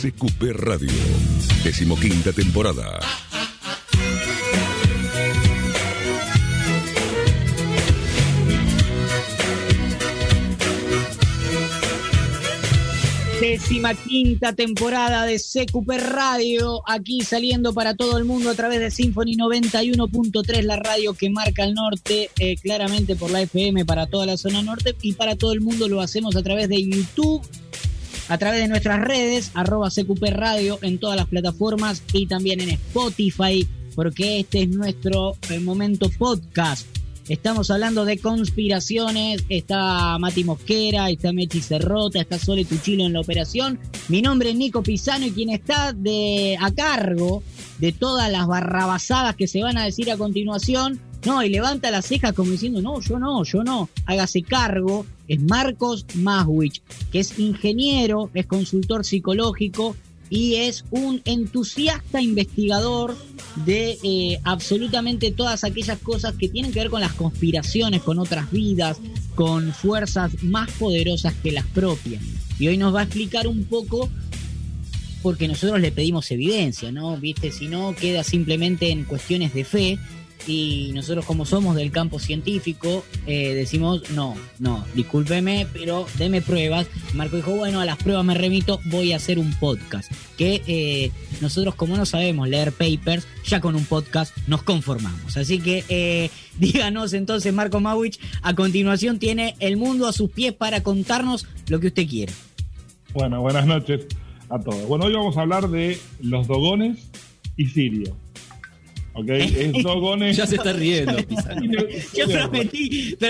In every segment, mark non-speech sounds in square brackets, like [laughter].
CQP Radio. Decimoquinta temporada. Décima quinta temporada de CQP Radio, aquí saliendo para todo el mundo a través de Symphony 91.3, la radio que marca el norte, eh, claramente por la FM para toda la zona norte y para todo el mundo lo hacemos a través de YouTube, a través de nuestras redes, arroba CQP Radio en todas las plataformas y también en Spotify, porque este es nuestro eh, momento podcast. Estamos hablando de conspiraciones. Está Mati Mosquera, está Mechi Cerrota, está Sole Tuchilo en la operación. Mi nombre es Nico Pisano y quien está de, a cargo de todas las barrabasadas que se van a decir a continuación. No, y levanta las cejas como diciendo, no, yo no, yo no. Hágase cargo. Es Marcos Maswich, que es ingeniero, es consultor psicológico y es un entusiasta investigador de eh, absolutamente todas aquellas cosas que tienen que ver con las conspiraciones, con otras vidas, con fuerzas más poderosas que las propias. Y hoy nos va a explicar un poco porque nosotros le pedimos evidencia, ¿no? Viste, si no queda simplemente en cuestiones de fe y nosotros como somos del campo científico eh, decimos no, no, discúlpeme, pero deme pruebas. Marco dijo, bueno, a las pruebas me remito, voy a hacer un podcast. Que eh, nosotros como no sabemos leer papers, ya con un podcast nos conformamos. Así que eh, [laughs] díganos entonces, Marco Mawich, a continuación tiene el mundo a sus pies para contarnos lo que usted quiera. Bueno, buenas noches a todos. Bueno, hoy vamos a hablar de los dogones y Sirio. ¿Ok? [laughs] Es dogones. Ya se está riendo, [laughs] Yo prometí. [laughs]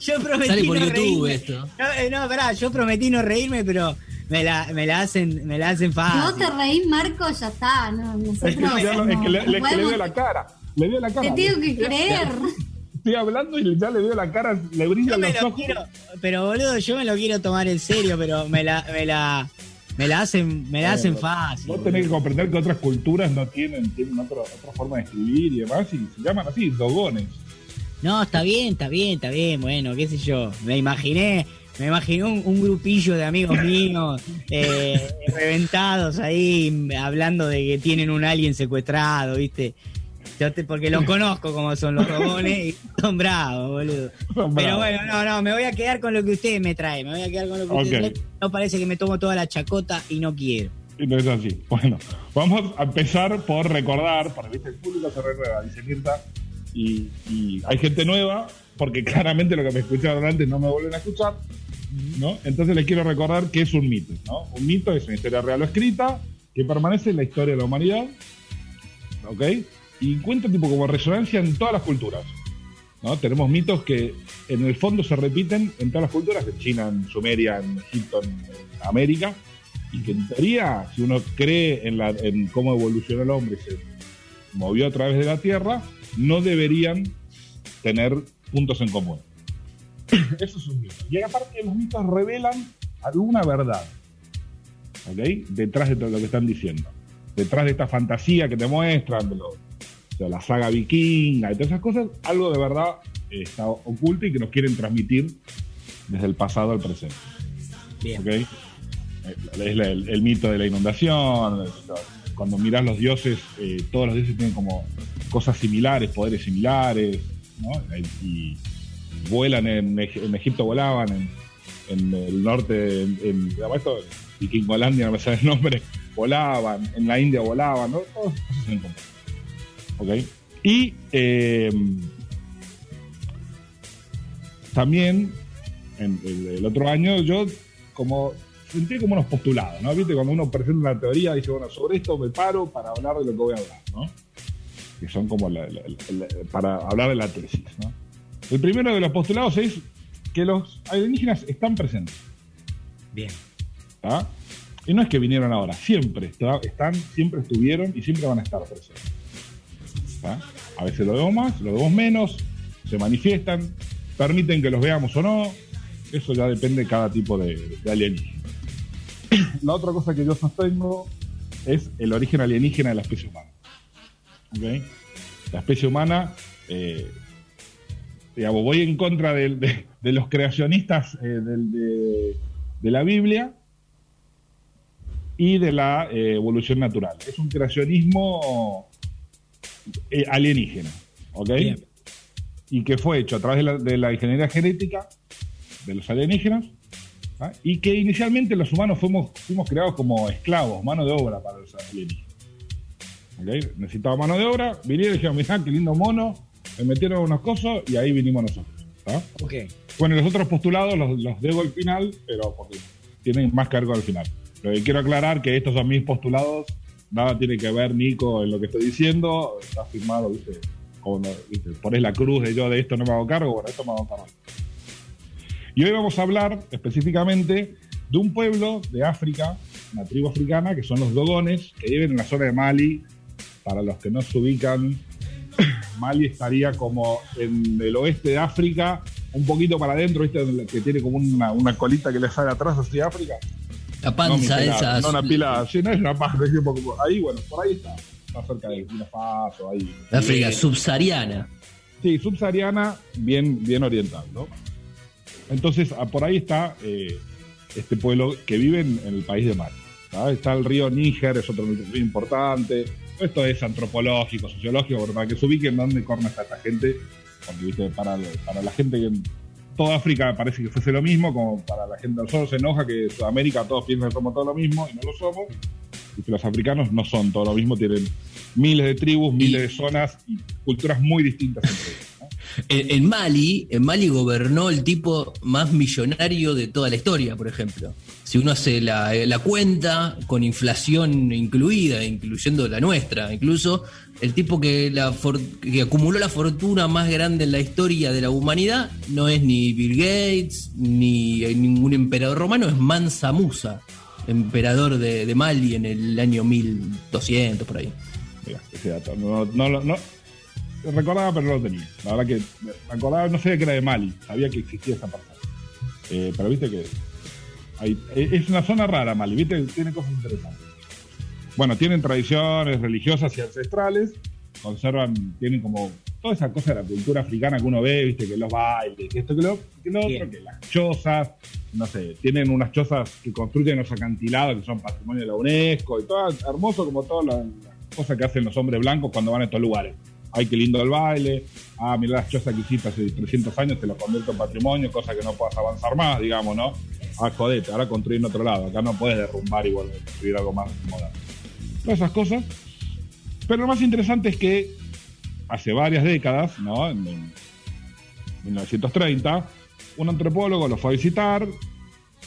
Yo prometí. Sale por no YouTube reírme. esto. No, eh, no, pará, yo prometí no reírme, pero me la, me la hacen, me la hacen Si fácil. vos te reís, Marco, ya está. No, nosotros Es que, ya lo- es que le, le- veo la cara. Le veo la cara. Te tengo que creer. Estoy hablando y ya le veo la cara, le brillan los lo ojos. quiero, pero boludo, yo me lo quiero tomar en serio, pero me la, me la, me la hacen, me la hacen fácil. Vos tenés que comprender que otras culturas no tienen, tienen otra, otra forma de escribir y demás, y se llaman así, dogones. No, está bien, está bien, está bien, bueno, qué sé yo. Me imaginé, me imaginé un, un grupillo de amigos míos [laughs] eh, reventados ahí hablando de que tienen un alien secuestrado, ¿viste? Yo te- porque los conozco como son los robones y son bravos, boludo. Son Pero bravos. bueno, no, no, me voy a quedar con lo que usted me trae, me voy a quedar con lo que usted Ok. trae. No parece que me tomo toda la chacota y no quiero. Y no es así. Bueno, vamos a empezar por recordar, porque viste, el público se renueva, dice Mirta, y, y hay gente nueva, porque claramente lo que me escucharon antes no me vuelven a escuchar, ¿no? Entonces les quiero recordar que es un mito, ¿no? Un mito es una historia real o escrita que permanece en la historia de la humanidad, ¿ok? Y encuentra tipo como resonancia en todas las culturas, ¿no? Tenemos mitos que en el fondo se repiten en todas las culturas, en China, en Sumeria, en Egipto, en América, y que en teoría, si uno cree en, la, en cómo evolucionó el hombre y se movió a través de la Tierra, no deberían tener puntos en común. [coughs] Eso es un mito. Y aparte los mitos revelan alguna verdad, ¿ok? Detrás de todo lo que están diciendo. Detrás de esta fantasía que te muestran, de, lo- de la saga vikinga y todas esas cosas, algo de verdad eh, está oculto y que nos quieren transmitir desde el pasado al presente. Bien. Eh, Es la- el, el mito de la inundación. Cuando mirás los dioses, eh, todos los dioses tienen como cosas similares, poderes similares, ¿no? Eh, Y vuelan en, Eg- en Egipto, volaban en, en el norte, en, en. Vikingolandia, no me sale el nombre, volaban, en la India volaban, ¿no? Todas esas cosas en común. ¿Ok? Y eh, también en el, el otro año yo como sentí como unos postulados, ¿no? Viste, cuando uno presenta una teoría, dice, bueno, sobre esto me paro para hablar de lo que voy a hablar, ¿no? Que son como la- la- la- la- para hablar de la tesis, ¿no? El primero de los postulados es que los alienígenas están presentes, Bien. ¿tá? Y no es que vinieron ahora, siempre está- están, siempre estuvieron y siempre van a estar presentes. A veces lo vemos más, lo vemos menos, se manifiestan, permiten que los veamos o no, eso ya depende de cada tipo de, alienígena. La otra cosa que yo sostengo es el origen alienígena de la especie humana. La especie humana, eh, voy en contra de, los creacionistas eh, de la Biblia y de la eh, evolución natural. Es un creacionismo eh, alienígena, ¿ok? Bien. Y que fue hecho a través de la, de la ingeniería genética de los alienígenas ¿ah? y que inicialmente los humanos fuimos, fuimos creados como esclavos, mano de obra para los alienígenas. ¿Ok? Necesitaba mano de obra, vinieron y dijeron, mirá, qué lindo mono, me metieron unos cosos y ahí vinimos nosotros. ¿ah? Ok. Bueno, los otros postulados los, los debo al final, pero porque tienen más cargo al final. Pero quiero aclarar que estos son mis postulados, nada tiene que ver, Nico, en lo que estoy diciendo, está firmado, ¿viste? Como, ¿viste? Pones la cruz de yo de esto no me hago cargo, bueno, esto me hago cargo. Y hoy vamos a hablar específicamente de un pueblo de África, una tribu africana, que son los Dogones, que viven en la zona de Mali. Para los que no se ubican, [coughs] Mali estaría como en el oeste de África, un poquito para adentro, ¿viste? Que tiene como una, una colita que le sale atrás hacia África. La No, panza pelada, esa. no una pila, no es una poco- ahí, bueno, por ahí está, está cerca de Burkina Faso, ahí. África subsahariana. Sí, subsahariana, bien, bien oriental, ¿no? Entonces, ah, por ahí está eh, este pueblo que vive en, en el país de Mali. ¿tá? Está el río Níger, es otro río importante. Esto es antropológico, sociológico, para que se ubiquen dónde corna está esta gente, porque ¿viste? Para, para la gente que toda África parece que fuese lo mismo, como para la gente del sur se enoja que Sudamérica todos piensan que somos todo lo mismo y no lo somos. Y que los africanos no son todo lo mismo, tienen miles de tribus, miles de zonas y culturas muy distintas entre ellos. ¿no? [laughs] En, en Mali, en Mali gobernó el tipo más millonario de toda la historia, por ejemplo. Si uno hace la, cuenta con inflación incluida, incluyendo la nuestra, incluso el tipo que, acumuló la fortuna más grande en la historia de la humanidad no es ni Bill Gates ni eh, ningún emperador romano, es Mansa Musa, emperador de, Mali en el año 1200 por ahí. Mira, ese dato. No, no, no, recordaba, pero no lo tenía. La verdad que me acordaba, no sabía que era de Mali, sabía que existía esa persona. Eh, pero viste que hay- eh, es una zona rara Mali, viste, tiene cosas interesantes. Bueno, tienen tradiciones religiosas y ancestrales, conservan, tienen como toda esa cosa de la cultura africana que uno ve, viste, que los bailes, que esto, que lo, que lo otro, que las chozas, no sé, tienen unas chozas que construyen los acantilados que son patrimonio de la UNESCO y todo hermoso como todas las, las cosas que hacen los hombres blancos cuando van a estos lugares. Ay, qué lindo el baile. Ah, mirá las chozas que hiciste hace 300 años, te lo convierto en patrimonio, cosa que no puedas avanzar más, digamos, ¿no? Ah, jodete, ahora construir en otro lado. Acá no puedes derrumbar y volver a construir algo más moderno. Todas esas cosas. Pero lo más interesante es que hace varias décadas, ¿no? En, en 1930, un antropólogo lo fue a visitar,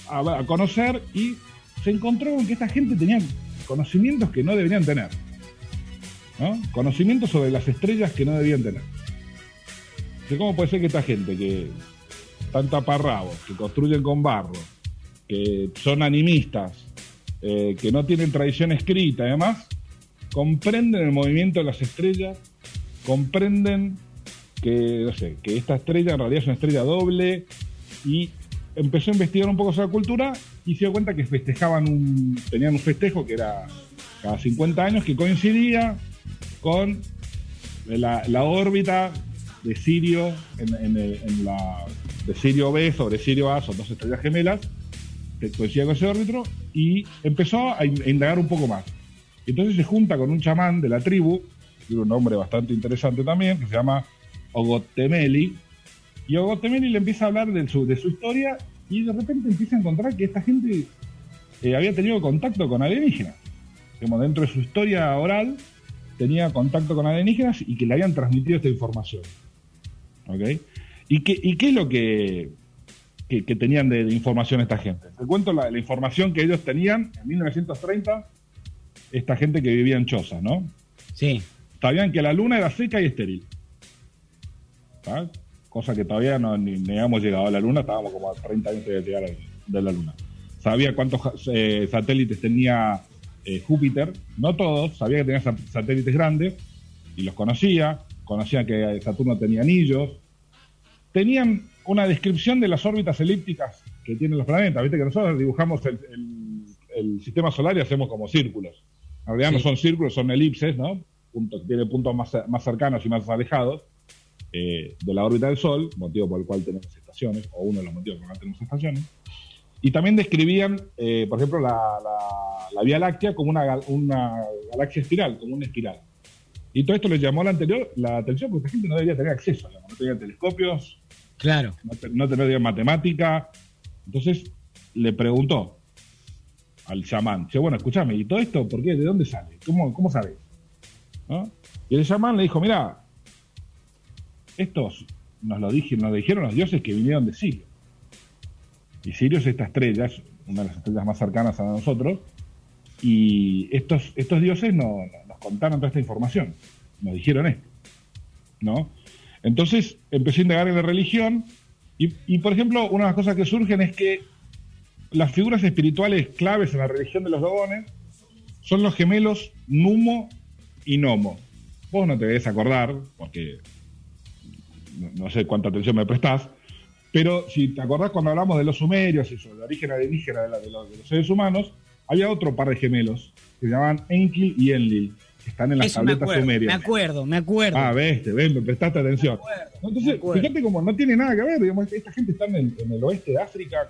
a, conocer y se encontró con que esta gente tenía conocimientos que no deberían tener. ¿no? Conocimientos sobre las estrellas que no debían tener. ¿Cómo puede ser que esta gente que están taparrabos, que construyen con barro, que son animistas, eh, que no tienen tradición escrita y demás, comprenden el movimiento de las estrellas, comprenden que, no sé, que esta estrella en realidad es una estrella doble y empezó a investigar un poco sobre la cultura y se dio cuenta que festejaban un, tenían un festejo que era cada 50 años que coincidía con la, órbita de Sirio en, la de Sirio B sobre Sirio A, son dos estrellas gemelas, coincidía con ese órbitro y empezó a in- a indagar un poco más. Entonces se junta con un chamán de la tribu, tiene un nombre bastante interesante también, que se llama Ogotemeli, y Ogotemeli le empieza a hablar de su, de su historia y de repente empieza a encontrar que esta gente eh, había tenido contacto con alienígenas. Como dentro de su historia oral tenía contacto con alienígenas y que le habían transmitido esta información. ¿Ok? ¿Y qué, y qué es lo que, que, que tenían de, de información esta gente? Te cuento la, la información que ellos tenían en 1930, esta gente que vivía en chozas, ¿no? Sí. Sabían que la luna era seca y estéril. ¿tá? Cosa que todavía no ni, ni habíamos llegado a la luna, estábamos como a 30 años de llegar a- de la luna. Sabía cuántos eh, satélites tenía eh, Júpiter, no todos, sabía que tenía sa- satélites grandes y los conocía, conocía que Saturno tenía anillos, tenían una descripción de las órbitas elípticas que tienen los planetas. Viste que nosotros dibujamos el, el- el sistema solar y hacemos como círculos. En realidad no Sí. son círculos, son elipses, ¿no? Puntos, tiene puntos más, más cercanos y más alejados eh, de la órbita del Sol, motivo por el cual tenemos estaciones, o uno de los motivos por el cual tenemos estaciones. Y también describían, eh, por ejemplo, la, la- la Vía Láctea como una, una galaxia espiral, como una espiral. Y todo esto les llamó la, anterior, la atención porque esta gente no debería tener acceso, no tenía telescopios, Claro. no, te- no matemática. Entonces le preguntó al chamán, che, bueno, escúchame, ¿y todo esto por qué? ¿De dónde sale? ¿Cómo, cómo sabes? ¿No? Y el chamán le dijo, mira, estos nos lo, dije, nos dijeron los dioses que vinieron de Sirio. Y Sirio es esta estrella, es una de las estrellas más cercanas a nosotros, y estos, estos dioses no- nos contaron toda esta información, nos dijeron esto. ¿no? Entonces empecé a indagar en la religión y, por ejemplo, una de las cosas que surgen es que las figuras espirituales claves en la religión de los dogones son los gemelos Numo y Nomo. Vos no te debes acordar, porque no, sé cuánta atención me prestás, pero si te acordás cuando hablamos de los sumerios y sobre el origen alienígena de, la- de los, de los seres humanos, había otro par de gemelos que se llamaban Enki y Enlil, están en las Eso tabletas acuerdo, me sumerias. acuerdo, me acuerdo. Ah, ves, te ven, me prestaste atención. acuerdo, Entonces, fíjate como no tiene nada que ver, digamos, esta gente está en el, en el oeste de África.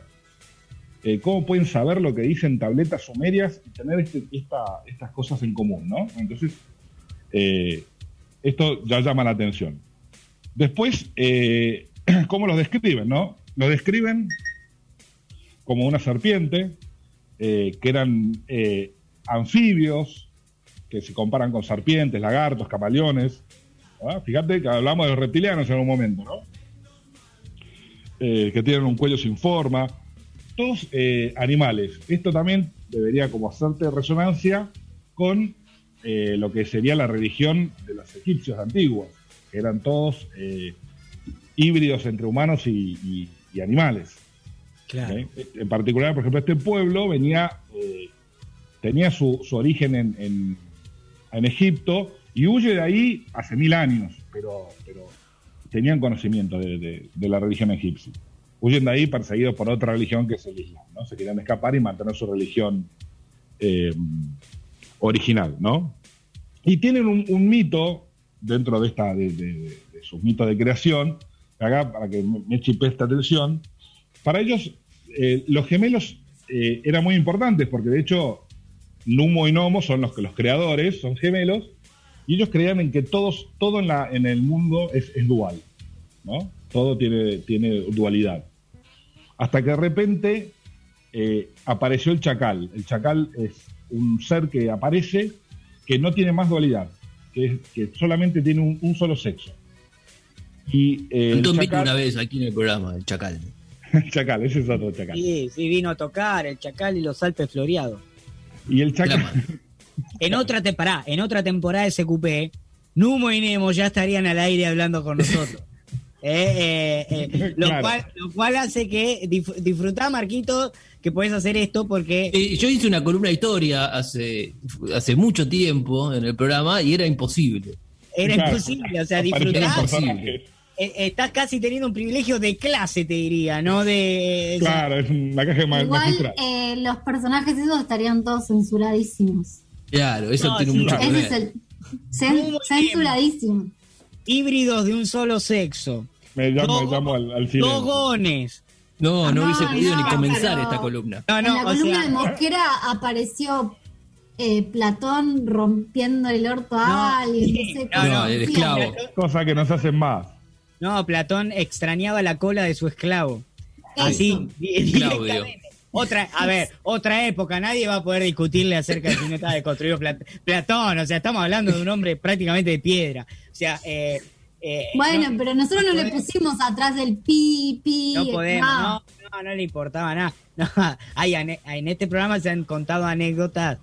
eh, ¿Cómo pueden saber lo que dicen tabletas sumerias y tener este- esta- estas cosas en común, no? Entonces, eh, esto ya llama la atención. Después, eh, [clears throat] ¿cómo los describen, no? Los describen como una serpiente, que eran anfibios, que se comparan con serpientes, lagartos, camaleones. Fíjate que hablamos de los reptilianos en un momento, ¿no? Eh, que tienen un cuello sin forma. Todos eh, animales. Esto también debería como hacerte resonancia con eh, lo que sería la religión de los egipcios antiguos, que eran todos híbridos entre humanos y, y- y animales. Claro. En particular, por ejemplo, este pueblo venía, tenía su, su origen en, en- en Egipto y huye de ahí hace mil años, pero, pero tenían conocimiento de, de- de la religión egipcia. Huyen de ahí perseguidos por otra religión que es el Islam, ¿no? Se querían escapar y mantener su religión eh, original, ¿no? Y tienen un, un mito dentro de esta de, de- de sus mitos de creación, acá para que me me preste atención, para ellos eh, los gemelos eh, eran muy importantes porque de hecho Numo y Nomo son los que los creadores, son gemelos, y ellos creían en que todos, todo en, la, en el mundo es, es dual, ¿no? Todo tiene, tiene dualidad. Hasta que de repente eh, apareció el chacal. El chacal es un ser que aparece que no tiene más dualidad, que, es- que solamente tiene un, un solo sexo. Y eh, el chacal, una vez aquí en el programa, el Chacal. el [laughs] chacal, ese es otro chacal. Sí, sí, vino a tocar el Chacal y los Alpes floreados. Y el Drama. En otra, te, pará, en otra temporada de SQP, Numo y Nemo ya estarían al aire hablando con nosotros. [laughs] Eh, eh, eh, lo, Claro. cual, lo cual hace que dif- disfrutá, Marquito, que puedes hacer esto porque Eh, yo hice una columna de historia hace, hace mucho tiempo en el programa y era imposible. era Claro. imposible. O sea, eh, estás casi teniendo un privilegio de clase, te diría, ¿no? De, Claro, es una caja ma- Igual magistral. eh, los personajes esos estarían todos censuradísimos. Claro, eso No, tiene sí, mucho que Ese ver. es el cen- censuradísimo. híbridos de un solo sexo. Me llamo, Dogo- me llamo al, al silencio. Dogones. No, no No, hubiese podido no, ni comenzar esta columna. No, en no, la columna sea, de Mosquera apareció eh, Platón rompiendo el orto a No, alguien. sí, No, sé, no, no, el esclavo. Cosa que nos hacen más. No, Platón extrañaba la cola de su esclavo. Así, directamente. Otra, a ver, otra época, nadie va a poder discutirle acerca de si no estaba deconstruido Plat- Platón, o sea, estamos hablando de un hombre prácticamente de piedra. O sea, eh, eh, Bueno, no, pero nosotros no le pusimos atrás del pi, pi. no podemos, no, no, no le importaba nada. No, [laughs] hay en este programa se han contado anécdotas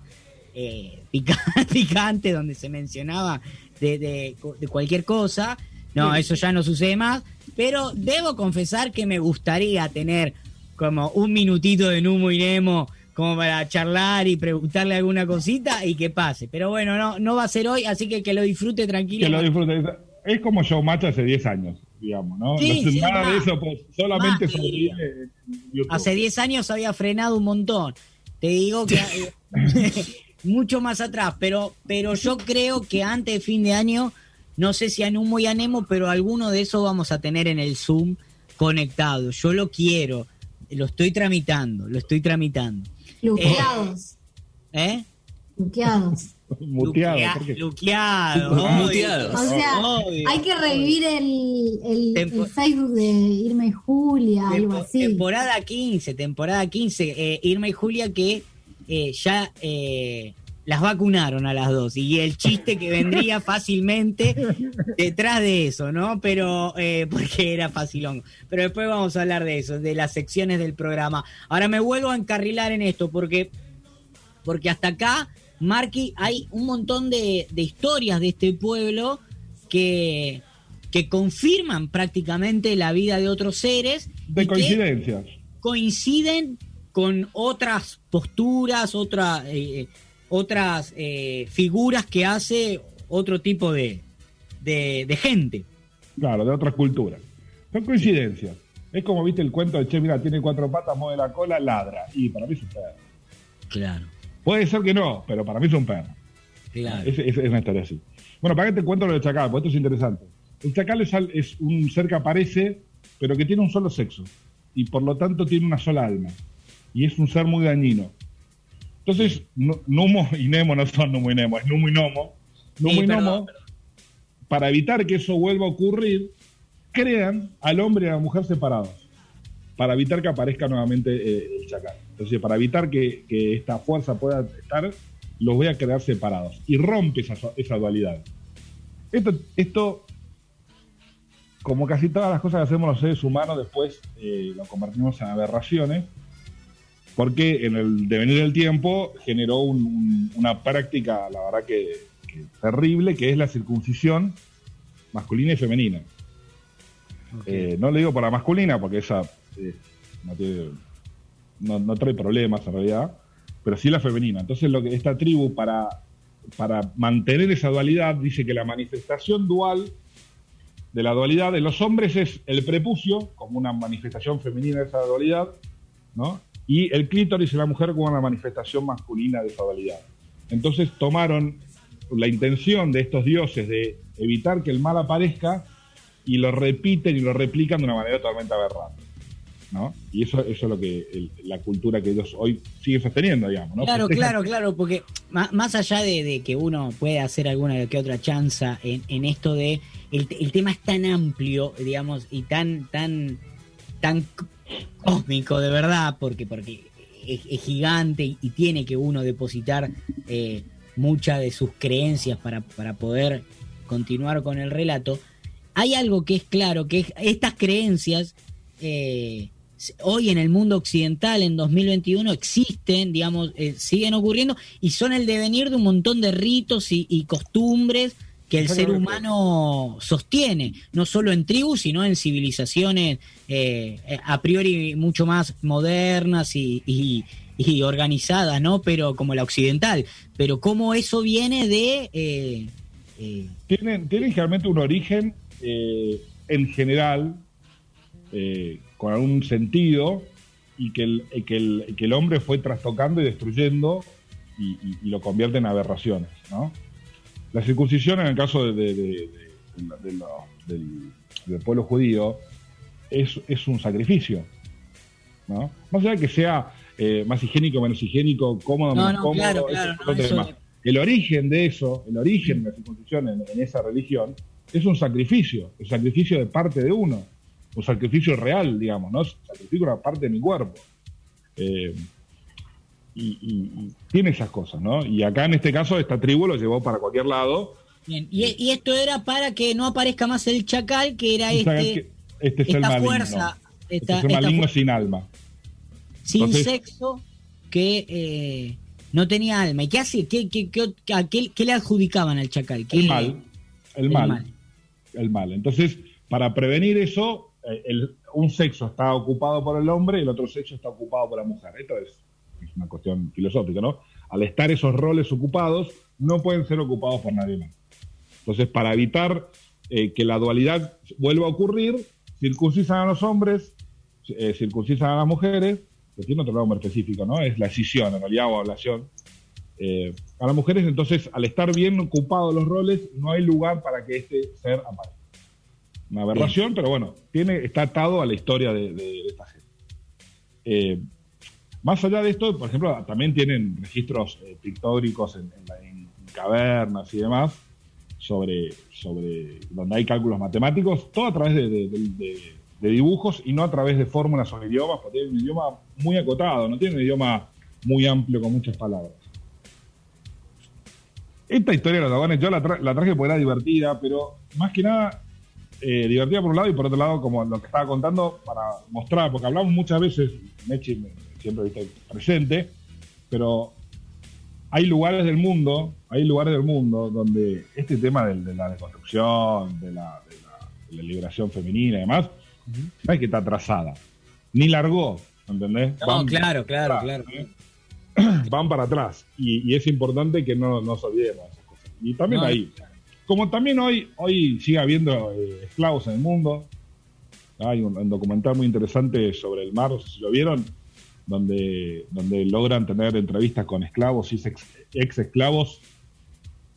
eh, pica- [laughs] picantes donde se mencionaba de, de- de cualquier cosa. No, eso ya no sucede más. Pero debo confesar que me gustaría tener como un minutito de Numo y Nemo como para charlar y preguntarle alguna cosita y que pase. Pero bueno, no, no va a ser hoy, así que que lo disfrute tranquilo. Que lo disfruten. Es como Showmatch hace 10 años, digamos, ¿no? Sí, No- sí, nada más. de eso, pues, solamente YouTube. Hace 10 años había frenado un montón. Te digo que [laughs] eh, [laughs] mucho más atrás, pero, pero yo creo que antes de fin de año, no sé si a Numo y a Nemo, pero alguno de esos vamos a tener en el Zoom conectado. Yo lo quiero. lo estoy tramitando, lo estoy tramitando. Luqueados. ¿Eh? Luqueados. [laughs] Muteado. Luqueado. [laughs] O sea, Obvio. hay que revivir el, el- Tempo- el Facebook de Irma y Julia, algo así. Temporada 15, temporada 15. eh, Irma y Julia que eh, ya eh, las vacunaron a las dos. Y el chiste que vendría [laughs] fácilmente detrás de eso, ¿no? Pero, eh, porque era facilón. Pero después vamos a hablar de eso, de las secciones del programa. Ahora me vuelvo a encarrilar en esto, porque, porque hasta acá, Marky, hay un montón de, de historias de este pueblo que, que confirman prácticamente la vida de otros seres. De coincidencias. coinciden con otras posturas, otra, eh, otras eh, figuras que hace otro tipo de, de, de gente. Claro, de otras culturas. Son coincidencias. Es como viste el cuento de Che, mira, tiene cuatro patas, mueve la cola, ladra. Y para mí es un perro. Claro, Puede ser que no, pero para mí es un perro. claro. Es, es- es una historia así. Bueno, para que te cuento lo del chacal, porque esto es interesante. El chacal es, es un ser que aparece, pero que tiene un solo sexo. Y por lo tanto tiene una sola alma. Y es un ser muy dañino. Entonces, Nu- Numo y Nemo no son Numo y Nemo, es Numo y Nomo. Numo Sí, y perdón, Nomo, para evitar que eso vuelva a ocurrir, crean al hombre y a la mujer separados. Para evitar que aparezca nuevamente eh, el chacal. Entonces, para evitar que, que esta fuerza pueda estar, los voy a crear separados. Y rompe esa, esa dualidad. Esto, esto, como casi todas las cosas que hacemos los seres humanos, después eh, lo convertimos en aberraciones, porque en el devenir del tiempo generó un- un- una práctica, la verdad que, que terrible, que es la circuncisión masculina y femenina. Eh, no le digo para masculina, porque esa eh, no, tiene- no- no trae problemas en realidad, pero sí la femenina. Entonces, lo que esta tribu, para, para mantener esa dualidad, dice que la manifestación dual de la dualidad de los hombres es el prepucio, como una manifestación femenina de esa dualidad, ¿no? Y el clítoris en la mujer como una manifestación masculina de esa dualidad. Entonces tomaron la intención de estos dioses de evitar que el mal aparezca y lo repiten y lo replican de una manera totalmente aberrante. ¿no? Y eso, eso es lo que el- la cultura que ellos hoy sigue sosteniendo, digamos. ¿no? Claro, [laughs] claro, claro, porque ma- más allá de, de que uno puede hacer alguna que otra chanza en, en esto de el, el tema es tan amplio, digamos, y tan tan tan cósmico de verdad, porque porque es, gigante y, tiene que uno depositar eh, muchas de sus creencias para, para poder continuar con el relato. Hay algo que es claro, que es- estas creencias eh, hoy en el mundo occidental, en 2021, existen, digamos, eh, siguen ocurriendo y son el devenir de un montón de ritos y costumbres que el ser humano sostiene, no solo en tribus, sino en civilizaciones eh, a priori mucho más modernas y, y- y organizadas, ¿no? Pero como la occidental. Pero cómo eso viene de... eh, eh, tienen, tienen generalmente un origen en general con algún sentido y que el, que, el, que el hombre fue trastocando y destruyendo y, y- y lo convierte en aberraciones. ¿no? La circuncisión en el caso de, de- lo- del, del pueblo judío es, es un sacrificio. ¿no? Más allá de que sea eh, más higiénico, menos higiénico, cómodo, No, menos no, cómodo, claro, es otro tema. El origen de eso, el origen de la circuncisión en, en esa religión, es un sacrificio, el sacrificio de parte de uno, un sacrificio real, digamos, ¿no? Sacrifico una parte de mi cuerpo. Eh, y, y- y tiene esas cosas, ¿no? Y acá en este caso, esta tribu lo llevó para cualquier lado. bien. Y, y esto era para que no aparezca más el chacal, que era este, este ser esta maligno. fuerza, Este esta, ser esta maligno fu- sin alma. sin entonces- sexo que eh, no tenía alma. ¿Y qué hace? ¿Qué, qué, qué, a qué- qué le adjudicaban al chacal? ¿Qué- El mal. El, el mal, mal. El mal. Entonces, para prevenir eso, eh, el- un sexo está ocupado por el hombre y el otro sexo está ocupado por la mujer. Esto es, es una cuestión filosófica, ¿no? Al estar esos roles ocupados, no pueden ser ocupados por nadie más. Entonces, para evitar eh, que la dualidad vuelva a ocurrir, circuncisan a los hombres, eh, circuncisan a las mujeres, que tiene otro nombre específico, ¿no? Es la escisión, en realidad, o ablación. Eh, a las mujeres, entonces, al estar bien ocupados los roles, no hay lugar para que este ser aparezca. Una aberración, pero bueno, tiene, está atado a la historia de, de- de esta gente. Más allá de esto, por ejemplo, también tienen registros eh, pictóricos en, cavernas y demás, sobre, sobre donde hay cálculos matemáticos, todo a través de dibujos y no a través de fórmulas o idiomas, porque tiene un idioma muy acotado, no tiene un idioma muy amplio con muchas palabras. Esta historia de los dragones yo la, tra- la traje porque era divertida, pero más que nada eh, divertida por un lado y por otro lado, como lo que estaba contando, para mostrar, porque hablamos muchas veces, Mechi me- siempre está presente, pero hay lugares del mundo, hay lugares del mundo donde este tema de, la deconstrucción, de la, de la- de la liberación femenina y demás, no es que está atrasada, ni largó, ¿entendés? No, Van- claro, claro, claro. ¿eh? [clears throat] van para atrás y, y es importante que no nos olvidemos de esas cosas. Y también No, ahí, como también hoy, hoy sigue habiendo eh, esclavos en el mundo, hay un, un documental muy interesante sobre el mar, no sé si lo vieron, donde, donde logran tener entrevistas con esclavos y ex, ex esclavos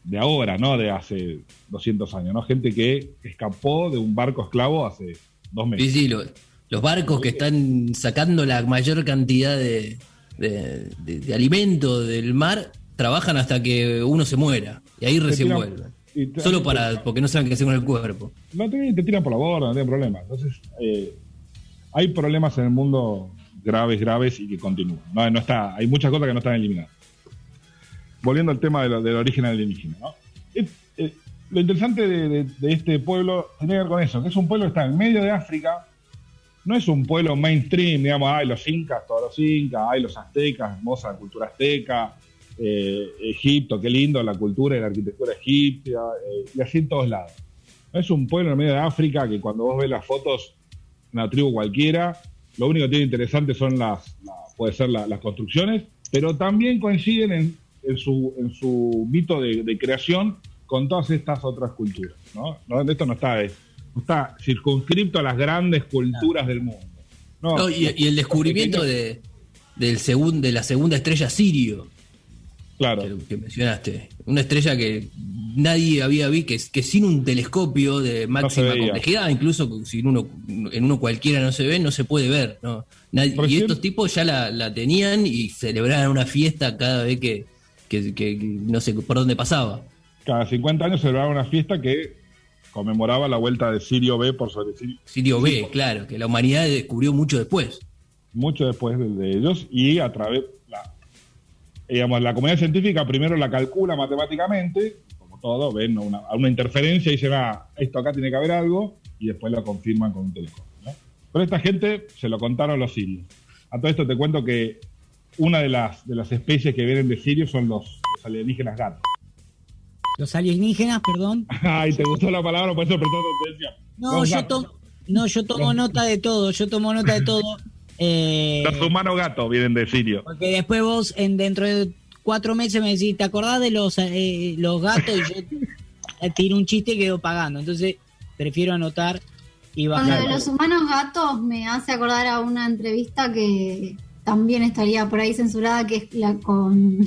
de ahora, no de hace 200 años, ¿no? Gente que escapó de un barco esclavo hace dos Sí, meses. sí, lo- los barcos que están sacando la mayor cantidad de, de- de- de alimento del mar trabajan hasta que uno se muera y ahí recién tiran- vuelven. te- Solo para porque no saben qué hacer con el cuerpo. no te, te tiran por la borda, no tienen problema. Entonces, eh, hay problemas en el mundo graves, graves y que continúan. No, no está, hay muchas cosas que no están eliminadas. Volviendo al tema de del origen alienígena, ¿no? Eh, lo interesante de, de- de este pueblo tiene que ver con eso, que es un pueblo que está en medio de África, no es un pueblo mainstream, digamos, hay los incas, todos los incas, hay los aztecas, hermosa cultura azteca, eh, Egipto, qué lindo la cultura y la arquitectura egipcia, eh, y así en todos lados. No es un pueblo en medio de África que cuando vos ves las fotos, una tribu cualquiera, lo único que tiene interesante son las, la- puede ser la- las construcciones, pero también coinciden en, en su, en su mito de, de creación con todas estas otras culturas. ¿no? No, Esto no está, eh, no está circunscripto a las grandes culturas del mundo. No, y, y el descubrimiento de, del segun- de la segunda estrella Sirio, Claro. que, que mencionaste. Una estrella que nadie había visto, que, que sin un telescopio de máxima complejidad, incluso si en uno, en uno cualquiera no se ve, no se puede ver. ¿no? Nadie- y estos tipos ya la, la tenían y celebraban una fiesta cada vez que, no sé por dónde pasaba. Cada 50 años celebraba una fiesta que conmemoraba la vuelta de Sirio B por sobre Sirio, Sirio B, claro, que la humanidad descubrió mucho después. mucho después de, de ellos y a través digamos la comunidad científica primero la calcula matemáticamente como todo ven una, a una interferencia y dicen ah, esto acá tiene que haber algo y después lo confirman con un telescopio ¿no? pero esta gente se lo contaron los sirios a todo esto te cuento que una de las de las especies que vienen de Sirio son los, los alienígenas gatos Los alienígenas, perdón. [laughs] ay te gustó la palabra por eso prestó atención No, yo, tomo no, yo tomo nota de todo, yo tomo nota de todo. [laughs] Eh, los humanos gatos vienen de Sirio porque después vos, en dentro de cuatro meses, me decís, ¿te acordás de los, eh, los gatos? Y yo [laughs] tiro un chiste y quedo pagando. Entonces, prefiero anotar y Con lo bajar. de los humanos gatos me hace acordar a una entrevista que también estaría por ahí censurada, que es la con,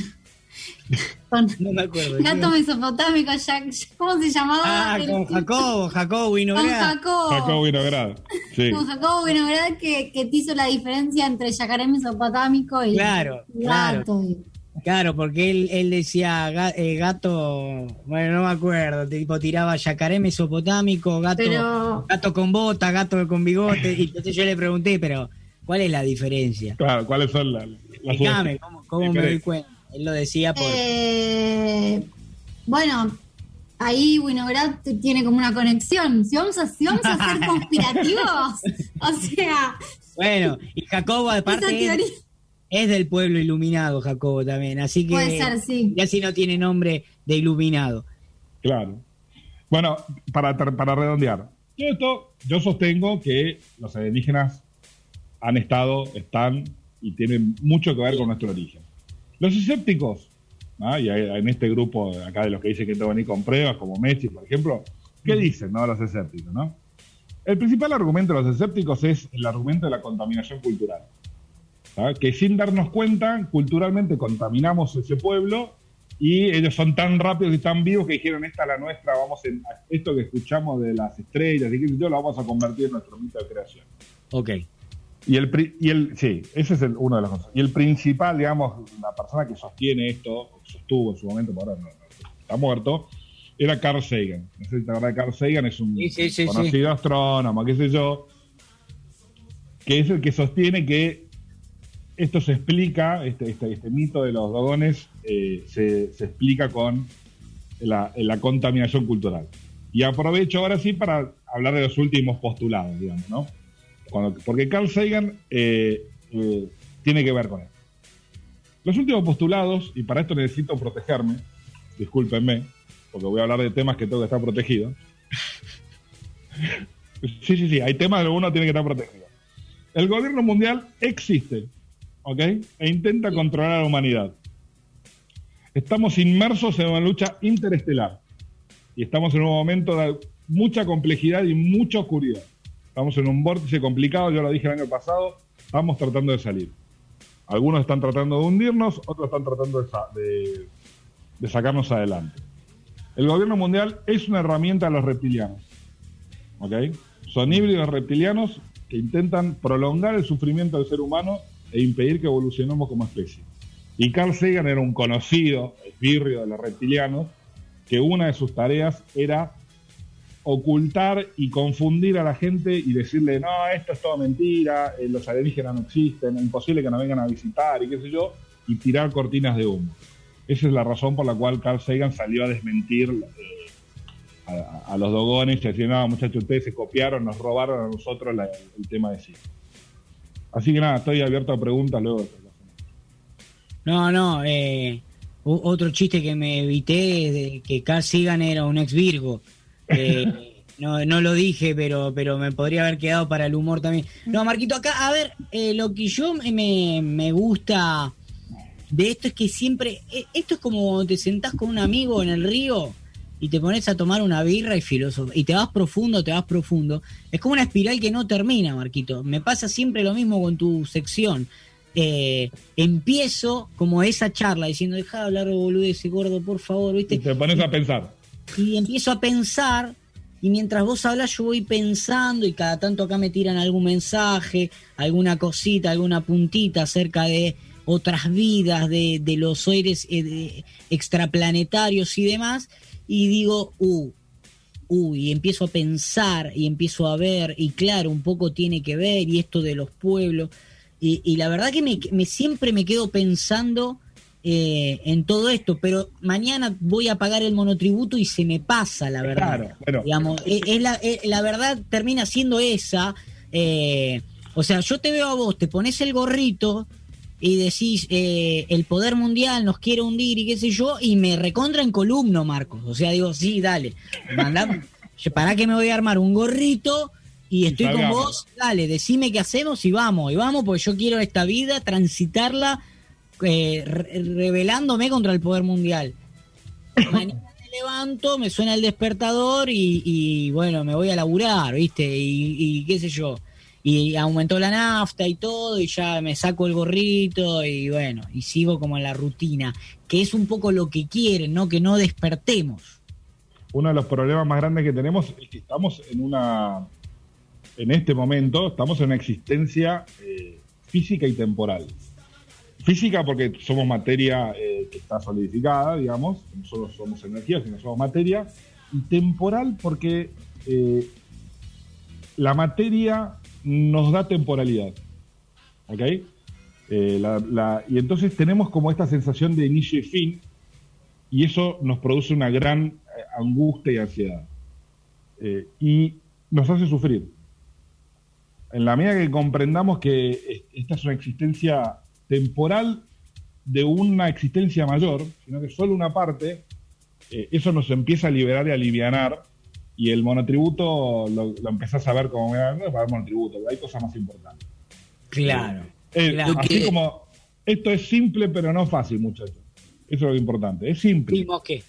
[laughs] con No me acuerdo. gato mesopotámico, Jack, ¿cómo se llamaba? Ah, El- con Jacobo, Jacobo Con Vinograd. Jacobo. Sí Con Jacobo Vinograd que, que te hizo la diferencia entre yacaré mesopotámico y Claro, claro. gato. y- Claro, porque él, él decía eh, gato, bueno, no me acuerdo, tipo tiraba yacaré mesopotámico, gato, Pero gato con bota, gato con bigote, y entonces yo le pregunté, pero ¿cuál es la diferencia? claro cuáles son las, las Explícame, ¿cómo, cómo me doy cuenta? Él lo decía por... eh, bueno, ahí Winograd tiene como una conexión. Si vamos a, si vamos a ser [laughs] conspirativos, o sea, Bueno, y Jacobo aparte es, del pueblo iluminado, Jacobo también, así que puede ser, sí. ya si no tiene nombre de iluminado. Claro. Bueno, para, para redondear, todo esto yo sostengo que los alienígenas han estado, están y tienen mucho que ver con nuestro origen. Los escépticos, y hay- en este grupo acá de los que dicen que tengo que venir con pruebas, como Messi, por ejemplo, ¿qué dicen no, los escépticos? ¿no? El principal argumento de los escépticos es el argumento de la contaminación cultural. Que sin darnos cuenta, culturalmente contaminamos ese pueblo y ellos son tan rápidos y tan vivos que dijeron, esta es la nuestra, vamos en esto que escuchamos de las estrellas y sé yo, lo vamos a convertir en nuestro mito de creación. Ok. Y el, y el sí, ese es el, uno de los cosas. Y el principal, digamos, la persona que sostiene esto, sostuvo en su momento, pero ahora no, no, está muerto, era Carl Sagan. No sé si te acordás de Carl Sagan, es un Sí, sí, sí, conocido astrónomo, qué sé yo, que es el que sostiene que esto se explica, este, este, este mito de los dogones eh, se, se explica con la, la contaminación cultural. Y aprovecho ahora sí para hablar de los últimos postulados, digamos, ¿no? Cuando- porque Carl Sagan eh, eh, tiene que ver con esto. Los últimos postulados, y para esto necesito protegerme, discúlpenme, porque voy a hablar de temas que tengo que estar protegido. [laughs] Sí, sí, sí, hay temas de uno tiene que estar protegido. El gobierno mundial existe, ¿ok? E intenta controlar a la humanidad. Estamos inmersos en una lucha interestelar y estamos en un momento de mucha complejidad y mucha oscuridad. Estamos en un vórtice complicado, yo lo dije el año pasado, estamos tratando de salir. Algunos están tratando de hundirnos, otros están tratando de, sa- de- de sacarnos adelante. El gobierno mundial es una herramienta de los reptilianos. Son híbridos reptilianos que intentan prolongar el sufrimiento del ser humano e impedir que evolucionemos como especie. Y Carl Sagan era un conocido esbirrio de los reptilianos que una de sus tareas era ocultar y confundir a la gente y decirle, no, esto es todo mentira, eh, los alienígenas no existen, es imposible que nos vengan a visitar y qué sé yo, y tirar cortinas de humo. Esa es la razón por la cual Carl Sagan salió a desmentir eh, a, los dogones y decir, no, muchachos, ustedes se copiaron, nos robaron a nosotros el tema de sí. Así que nada, estoy abierto a preguntas luego. No, no, eh, otro chiste que me evité de que Carl Sagan era un ex Virgo. Eh, no, no lo dije, pero, pero me podría haber quedado para el humor también. No, Marquito, acá, a ver, eh, lo que yo me, me gusta de esto es que siempre, eh, esto es como te sentás con un amigo en el río y te pones a tomar una birra y filósofo y te vas profundo, te vas profundo. Es como una espiral que no termina, Marquito. Me pasa siempre lo mismo con tu sección. Eh, empiezo como esa charla diciendo, deja de hablar de boludeces, gordo, por favor, Y ¿viste? te pones a pensar. Y empiezo a pensar y mientras vos hablas yo voy pensando y cada tanto acá me tiran algún mensaje, alguna cosita, alguna puntita acerca de otras vidas, de, de los seres eh, extraplanetarios y demás, y digo, uh, uh, y empiezo a pensar y empiezo a ver, y claro, un poco tiene que ver, y esto de los pueblos, y, la verdad que me- siempre me quedo pensando eh, en todo esto, pero mañana voy a pagar el monotributo y se me pasa, la verdad. Claro, bueno. Digamos, es, es la, es- la verdad termina siendo esa. eh, o sea, yo te veo a vos, te pones el gorrito y decís, eh, el poder mundial nos quiere hundir y qué sé yo, y me recontra en columno, Marcos. O sea, digo, sí, dale, mandá, [laughs] para que me voy a armar un gorrito y estoy con vos, dale, decime qué hacemos y vamos, y vamos, porque yo quiero esta vida transitarla eh, re- rebelándome contra el poder mundial. [laughs] Mañana me levanto, me suena el despertador y, y, bueno, me voy a laburar, ¿viste? Y, y qué sé yo. Y aumentó la nafta y todo, y ya me saco el gorrito y bueno, y sigo como en la rutina, que es un poco lo que quieren, ¿no? Que no despertemos. Uno de los problemas más grandes que tenemos es que estamos en una, en este momento, estamos en una existencia eh, física y temporal. Física porque somos materia eh, que está solidificada, digamos, no solo somos energía, sino somos materia, y temporal porque eh, la materia nos da temporalidad. ¿Ok? Eh, y entonces tenemos como esta sensación de inicio y fin, y eso nos produce una gran angustia y ansiedad. Y nos hace sufrir. En la medida que comprendamos que es- esta es una existencia temporal de una existencia mayor, sino que solo una parte, eh, eso nos empieza a liberar y a alivianar, y el monotributo lo, lo empezás a ver como, mira, no es para el monotributo, hay cosas más importantes. Claro. Eh, Claro. Así Que- como, esto es simple pero no fácil, muchachos. Eso es lo importante, es simple. ¿Vimos qué?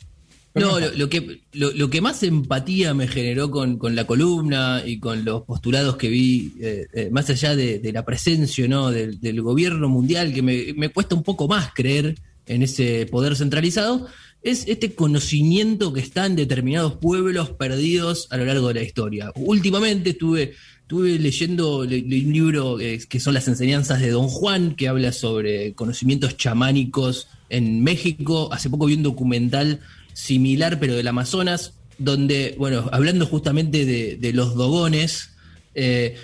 No, lo, que, lo, lo que más empatía me generó con, con la columna y con los postulados que vi, eh, eh, más allá de, de la presencia ¿no? del, gobierno mundial, que me, me cuesta un poco más creer en ese poder centralizado, es este conocimiento que está en determinados pueblos perdidos a lo largo de la historia. Últimamente estuve Estuve leyendo le- le- un libro eh, que son las enseñanzas de Don Juan, que habla sobre conocimientos chamánicos en México. Hace poco vi un documental similar, pero del Amazonas, donde, bueno, hablando justamente de, los dogones, eh,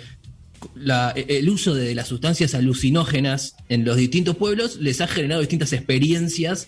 el uso de las sustancias alucinógenas en los distintos pueblos les ha generado distintas experiencias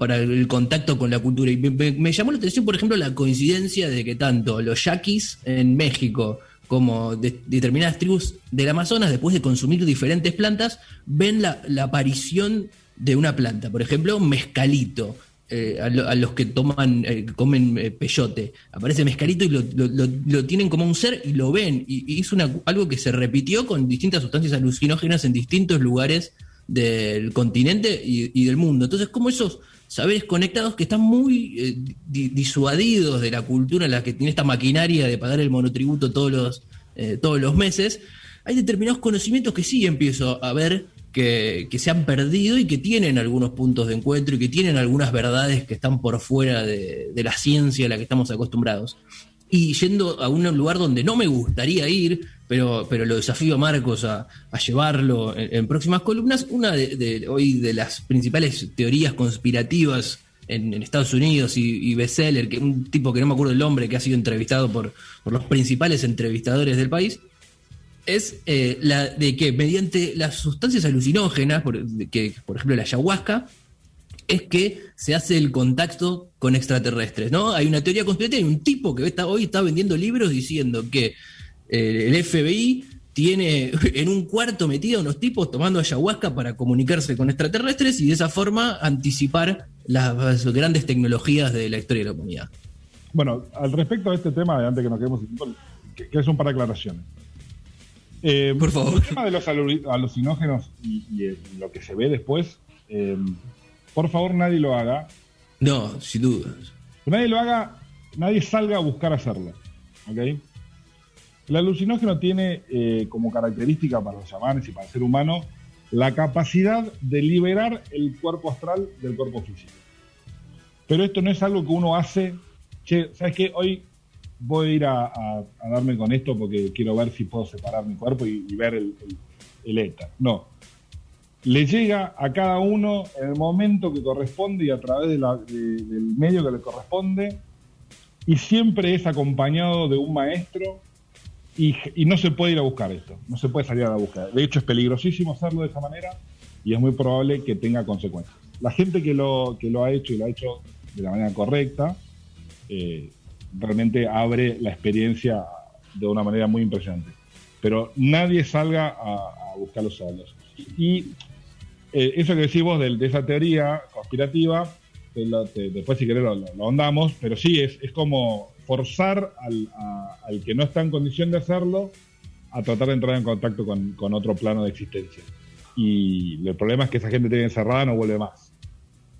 para el contacto con la cultura. Y me llamó la atención, por ejemplo, la coincidencia de que tanto los yaquis en México como de- determinadas tribus del Amazonas, después de consumir diferentes plantas, ven la, la aparición de una planta. Por ejemplo, mezcalito. Eh, a, lo- a los que toman, eh, comen eh, peyote. Aparece mezcalito y lo, lo- lo- tienen como un ser y lo ven. Y, y es una, algo que se repitió con distintas sustancias alucinógenas en distintos lugares del continente y, del mundo. Entonces, como esos saberes conectados que están muy eh, di- disuadidos de la cultura en la que tiene esta maquinaria de pagar el monotributo todos los, eh, todos los meses, hay determinados conocimientos que sí empiezo a ver que, se han perdido y que tienen algunos puntos de encuentro y que tienen algunas verdades que están por fuera de, la ciencia a la que estamos acostumbrados. Y yendo a un lugar donde no me gustaría ir, pero, pero lo desafío a Marcos a, a llevarlo en, próximas columnas, una de, hoy de las principales teorías conspirativas en, en Estados Unidos y, y bestseller, que un tipo que no me acuerdo el nombre, que ha sido entrevistado por, por los principales entrevistadores del país, es eh, la de que mediante las sustancias alucinógenas, por, que, por ejemplo la ayahuasca, es que se hace el contacto con extraterrestres, ¿no? Hay una teoría conspirativa, hay un tipo que hoy está vendiendo libros diciendo que eh, el FBI tiene [laughs] en un cuarto metido unos tipos tomando ayahuasca para comunicarse con extraterrestres y de esa forma anticipar las, grandes tecnologías de la historia de la humanidad. Bueno, al respecto de este tema, antes que nos quedemos que, que es un par de aclaraciones. Eh, Por favor. El tema de los alu- alucinógenos y, y, eh, lo que se ve después, eh, por favor nadie lo haga. No, sin duda. Nadie lo haga, nadie salga a buscar hacerlo. ¿Ok? El alucinógeno tiene eh, como característica para los chamanes y para el ser humano la capacidad de liberar el cuerpo astral del cuerpo físico. Pero esto no es algo que uno hace, che, ¿sabes qué? Hoy voy a ir a, darme con esto porque quiero ver si puedo separar mi cuerpo y, ver el, el, el éter. No. Le llega a cada uno en el momento que corresponde y a través del medio que le corresponde y siempre es acompañado de un maestro y, y no se puede ir a buscar esto, no se puede salir a la búsqueda. De hecho, es peligrosísimo hacerlo de esa manera y es muy probable que tenga consecuencias. La gente que lo, que lo ha hecho y lo ha hecho de la manera correcta, eh, realmente abre la experiencia de una manera muy impresionante. Pero nadie salga a, a buscar los saldos. Y eh, eso que decís vos de, esa teoría conspirativa, después si querés lo, lo- ahondamos, pero sí, es, es como forzar al, al que no está en condición de hacerlo a tratar de entrar en contacto con, con otro plano de existencia. Y el problema es que esa gente tiene encerrada no vuelve más.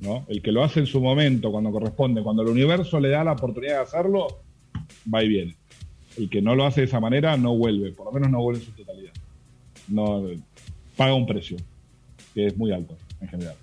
¿No? El que lo hace en su momento, cuando corresponde, cuando el universo le da la oportunidad de hacerlo, va y viene. El que no lo hace de esa manera no vuelve, por lo menos no vuelve en su totalidad. No paga un precio, que es muy alto en general.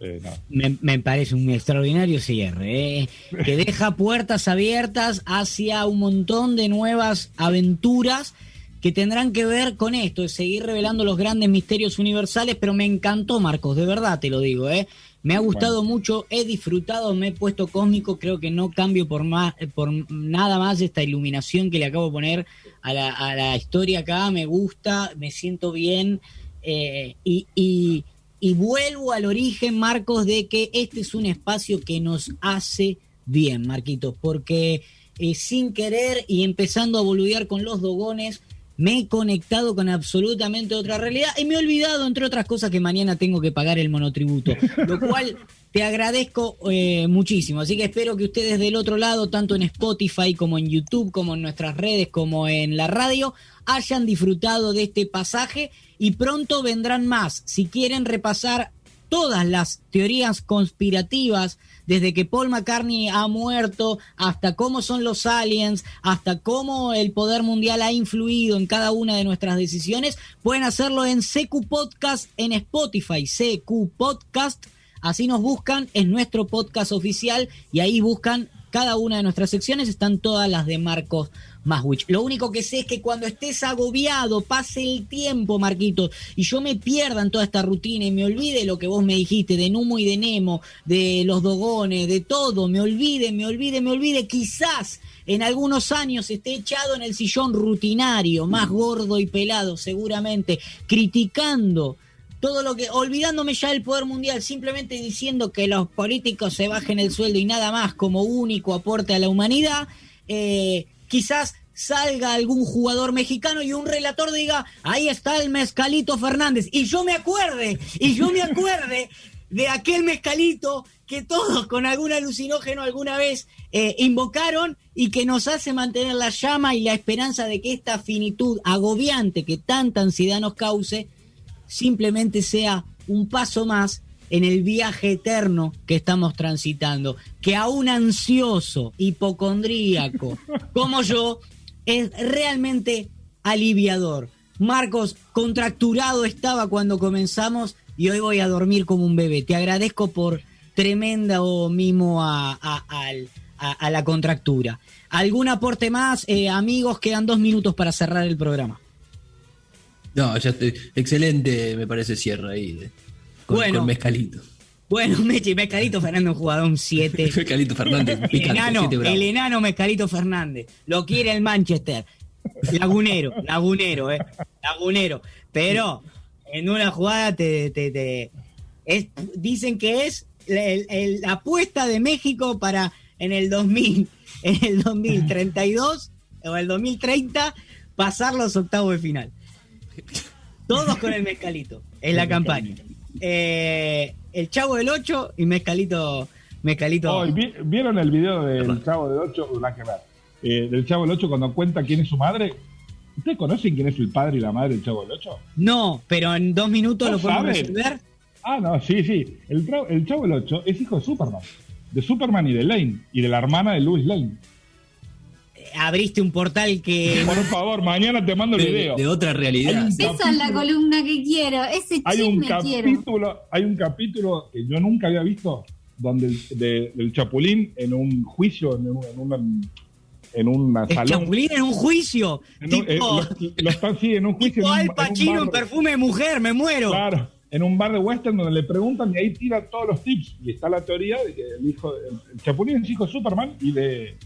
Eh. Me, me parece un extraordinario cierre, ¿eh? [laughs] que deja puertas abiertas hacia un montón de nuevas aventuras que tendrán que ver con esto, de seguir revelando los grandes misterios universales, pero me encantó, Marcos, de verdad te lo digo, ¿eh? Me ha gustado mucho, he disfrutado, me he puesto cósmico, creo que no cambio por más, por nada más esta iluminación que le acabo de poner a la, a la historia acá, me gusta, me siento bien, eh, y, y, y vuelvo al origen, Marcos, de que este es un espacio que nos hace bien, Marquitos, porque eh, sin querer y empezando a boludear con los dogones, me he conectado con absolutamente otra realidad y me he olvidado, entre otras cosas, que mañana tengo que pagar el monotributo, lo [laughs] cual te agradezco eh, muchísimo. Así que espero que ustedes del otro lado, tanto en Spotify como en YouTube, como en nuestras redes, como en la radio, hayan disfrutado de este pasaje y pronto vendrán más. Si quieren repasar todas las teorías conspirativas, desde que Paul McCartney ha muerto, hasta cómo son los aliens, hasta cómo el poder mundial ha influido en cada una de nuestras decisiones, pueden hacerlo en CQ Podcast en Spotify, CQ Podcast. Así nos buscan, es nuestro podcast oficial y ahí buscan cada una de nuestras secciones, están todas las de Marcos Maswich. Lo único que sé es que cuando estés agobiado, pase el tiempo, Marquito, y yo me pierda en toda esta rutina y me olvide lo que vos me dijiste de Numo y de Nemo, de los dogones, de todo, me olvide, me olvide, me olvide, quizás en algunos años esté echado en el sillón rutinario, más gordo y pelado seguramente, criticando todo lo que, olvidándome ya del poder mundial, simplemente diciendo que los políticos se bajen el sueldo y nada más como único aporte a la humanidad, eh, quizás salga algún jugador mexicano y un relator diga, ahí está el mezcalito Fernández, y yo me acuerde, y yo me acuerde de aquel mezcalito que todos con algún alucinógeno alguna vez eh, invocaron y que nos hace mantener la llama y la esperanza de que esta finitud agobiante que tanta ansiedad nos cause, simplemente sea un paso más en el viaje eterno que estamos transitando, que a un ansioso, hipocondríaco [laughs] como yo, es realmente aliviador. Marcos, contracturado estaba cuando comenzamos y hoy voy a dormir como un bebé. Te agradezco por tremenda mimo a, a, la contractura. ¿Algún aporte más? Eh, amigos, quedan dos minutos para cerrar el programa. No, ya estoy. Excelente, me parece cierre ahí. Con, bueno, Mezcalito. Bueno, [laughs] Mechi, Mezcalito Fernández, un jugador 7. [laughs] Mezcalito Fernández, el, enano, el enano Mezcalito Fernández. Lo quiere el Manchester. Lagunero, [laughs] lagunero, eh. Lagunero. Pero en una jugada te, te, dicen que es la apuesta de México para en el 2000, en el 2032 o el 2030 pasar los octavos de final. Todos con el mezcalito en la campaña. Eh, el Chavo del 8 y mezcalito. mezcalito. ¿Vieron el video del Chavo del 8? Eh, del Chavo del 8 cuando cuenta quién es su madre. ¿Ustedes conocen quién es el padre y la madre del Chavo del 8? No, pero en dos minutos lo podemos resolver. Ah, no, sí, sí. El, el Chavo del 8 es hijo de Superman. De Superman y de Lane. Y de la hermana de Louis Lane abriste un portal que. Por favor, mañana te mando el video. De otra realidad. Esa es la columna que quiero. Ese hay un capítulo, Hay un capítulo que yo nunca había visto donde del Chapulín en un juicio, en, un, en una, en una el Chapulín en un juicio. tipo, eh, lo, están sí, en un juicio. Tipo Al Pacino en, perfume de mujer, me muero. Claro, en un bar de western donde le preguntan y ahí tira todos los tips. Y está la teoría de que el hijo, el Chapulín es hijo de Superman y de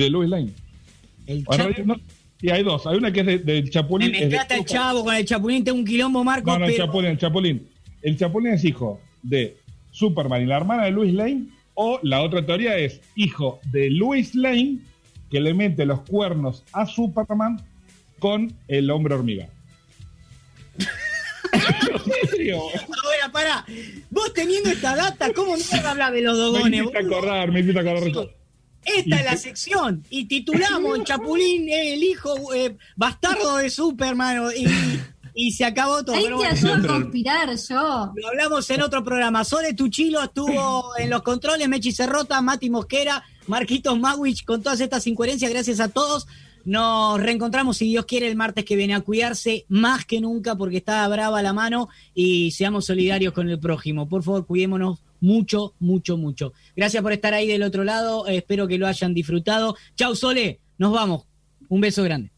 de Louis Lane. El y hay dos. Hay una que es del Chapulín. Me mezclaste el chavo con el Chapulín, tengo un quilombo, Marco. No, no, el Chapulín, el Chapulín. El Chapulín es hijo de Superman y la hermana de Louis Lane. O la otra teoría es hijo de Louis Lane que le mete los cuernos a Superman con el hombre hormiga. [laughs] Ahora, para, vos teniendo esta data, ¿cómo no hablar de los dogones? Me hiciste acordar, me hiciste acordar. Esta es la sección. Y titulamos [laughs] Chapulín, el hijo eh, bastardo de Superman. Y, se acabó todo. Ahí te ayudo a conspirar yo. Lo hablamos en otro programa. Sole Tuchilo estuvo [laughs] en los controles, Mechi Cerrota, Mati Mosquera, Marquitos Mawich, con todas estas incoherencias. Gracias a todos. Nos reencontramos, si Dios quiere, el martes que viene a cuidarse más que nunca porque está brava la mano y seamos solidarios con el prójimo. Por favor, cuidémonos mucho, mucho, mucho. Gracias por estar ahí del otro lado. espero que lo hayan disfrutado. Chau, Sole. Nos vamos. Un beso grande.